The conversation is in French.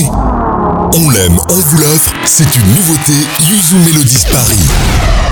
On l'aime, on vous l'offre, c'est une nouveauté Yuzu Melodies Paris.